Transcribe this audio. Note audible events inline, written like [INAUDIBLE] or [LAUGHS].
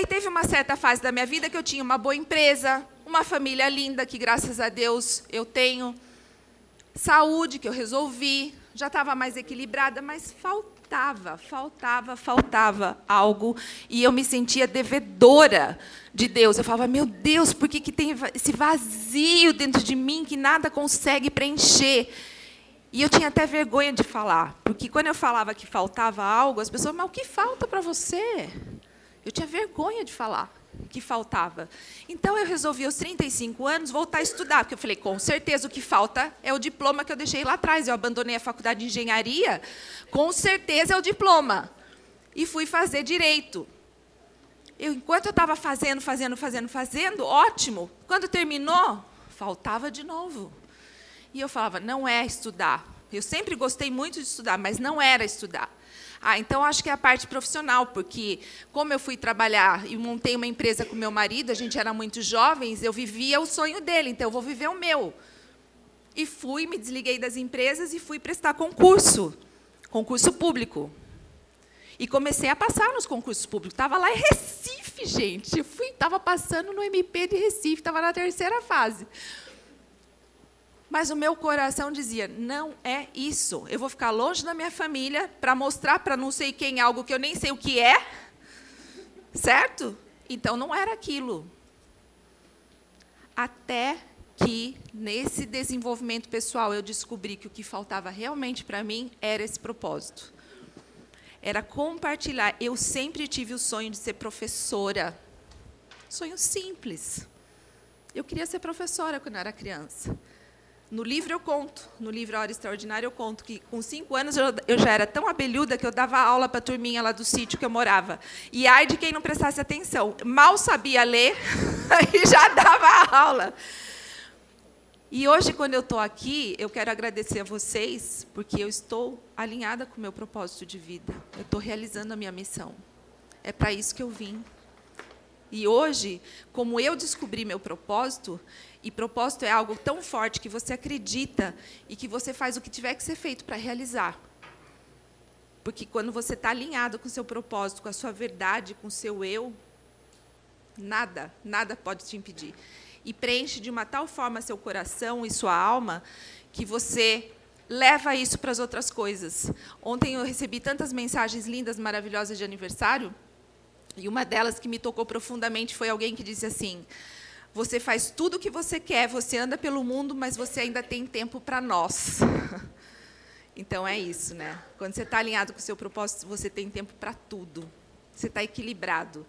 Daí teve uma certa fase da minha vida que eu tinha uma boa empresa, uma família linda, que graças a Deus eu tenho, saúde, que eu resolvi, já estava mais equilibrada, mas faltava, faltava, faltava algo. E eu me sentia devedora de Deus. Eu falava, meu Deus, por que, que tem esse vazio dentro de mim que nada consegue preencher? E eu tinha até vergonha de falar, porque quando eu falava que faltava algo, as pessoas, mas o que falta para você? Eu tinha vergonha de falar que faltava. Então eu resolvi aos 35 anos voltar a estudar, porque eu falei, com certeza o que falta é o diploma que eu deixei lá atrás. Eu abandonei a faculdade de engenharia, com certeza é o diploma. E fui fazer direito. Eu, enquanto eu estava fazendo, fazendo, fazendo, fazendo, ótimo. Quando terminou, faltava de novo. E eu falava, não é estudar. Eu sempre gostei muito de estudar, mas não era estudar. Ah, então acho que é a parte profissional, porque como eu fui trabalhar e montei uma empresa com meu marido, a gente era muito jovens, eu vivia o sonho dele, então eu vou viver o meu. E fui, me desliguei das empresas e fui prestar concurso, concurso público. E comecei a passar nos concursos públicos. Estava lá em Recife, gente. Eu fui, estava passando no MP de Recife, estava na terceira fase. Mas o meu coração dizia: não é isso. Eu vou ficar longe da minha família para mostrar para não sei quem algo que eu nem sei o que é. Certo? Então não era aquilo. Até que, nesse desenvolvimento pessoal, eu descobri que o que faltava realmente para mim era esse propósito. Era compartilhar. Eu sempre tive o sonho de ser professora. Sonho simples. Eu queria ser professora quando eu era criança. No livro eu conto, no livro Hora Extraordinária eu conto que com cinco anos eu, eu já era tão abelhuda que eu dava aula para a turminha lá do sítio que eu morava. E ai de quem não prestasse atenção. Mal sabia ler [LAUGHS] e já dava aula. E hoje, quando eu estou aqui, eu quero agradecer a vocês, porque eu estou alinhada com o meu propósito de vida. Eu estou realizando a minha missão. É para isso que eu vim. E hoje, como eu descobri meu propósito, e propósito é algo tão forte que você acredita e que você faz o que tiver que ser feito para realizar. Porque quando você está alinhado com o seu propósito, com a sua verdade, com o seu eu, nada, nada pode te impedir. E preenche de uma tal forma seu coração e sua alma que você leva isso para as outras coisas. Ontem eu recebi tantas mensagens lindas, maravilhosas de aniversário, e uma delas que me tocou profundamente foi alguém que disse assim: você faz tudo o que você quer, você anda pelo mundo, mas você ainda tem tempo para nós. [LAUGHS] Então é isso, né? Quando você está alinhado com o seu propósito, você tem tempo para tudo. Você está equilibrado.